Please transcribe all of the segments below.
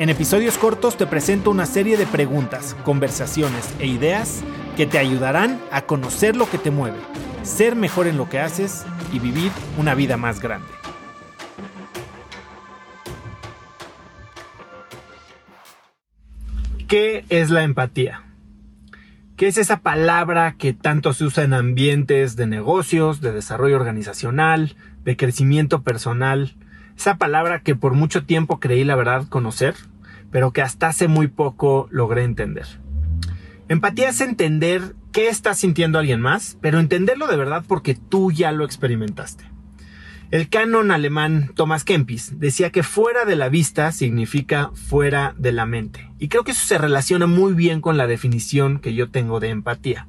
En episodios cortos te presento una serie de preguntas, conversaciones e ideas que te ayudarán a conocer lo que te mueve, ser mejor en lo que haces y vivir una vida más grande. ¿Qué es la empatía? ¿Qué es esa palabra que tanto se usa en ambientes de negocios, de desarrollo organizacional, de crecimiento personal? Esa palabra que por mucho tiempo creí la verdad conocer, pero que hasta hace muy poco logré entender. Empatía es entender qué está sintiendo alguien más, pero entenderlo de verdad porque tú ya lo experimentaste. El canon alemán Thomas Kempis decía que fuera de la vista significa fuera de la mente. Y creo que eso se relaciona muy bien con la definición que yo tengo de empatía.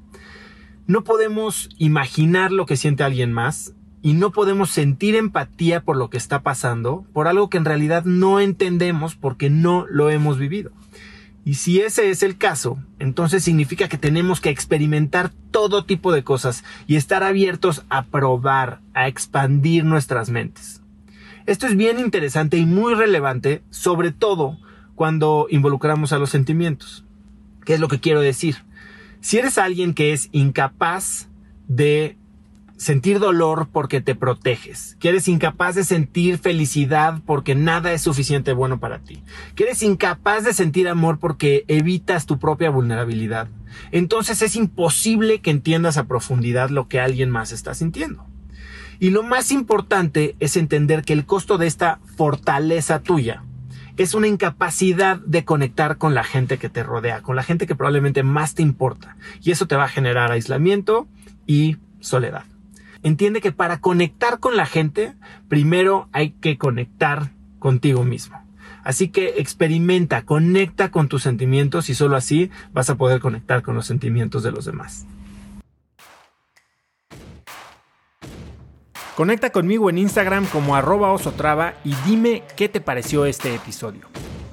No podemos imaginar lo que siente alguien más y no podemos sentir empatía por lo que está pasando, por algo que en realidad no entendemos porque no lo hemos vivido. Y si ese es el caso, entonces significa que tenemos que experimentar todo tipo de cosas y estar abiertos a probar, a expandir nuestras mentes. Esto es bien interesante y muy relevante, sobre todo cuando involucramos a los sentimientos. ¿Qué es lo que quiero decir? Si eres alguien que es incapaz de sentir dolor porque te proteges, que eres incapaz de sentir felicidad porque nada es suficiente bueno para ti, que eres incapaz de sentir amor porque evitas tu propia vulnerabilidad, entonces es imposible que entiendas a profundidad lo que alguien más está sintiendo. Y lo más importante es entender que el costo de esta fortaleza tuya es una incapacidad de conectar con la gente que te rodea, con la gente que probablemente más te importa. Y eso te va a generar aislamiento y soledad entiende que para conectar con la gente, primero hay que conectar contigo mismo. Así que experimenta, conecta con tus sentimientos y solo así vas a poder conectar con los sentimientos de los demás. Conecta conmigo en Instagram como arroba osotrava y dime qué te pareció este episodio.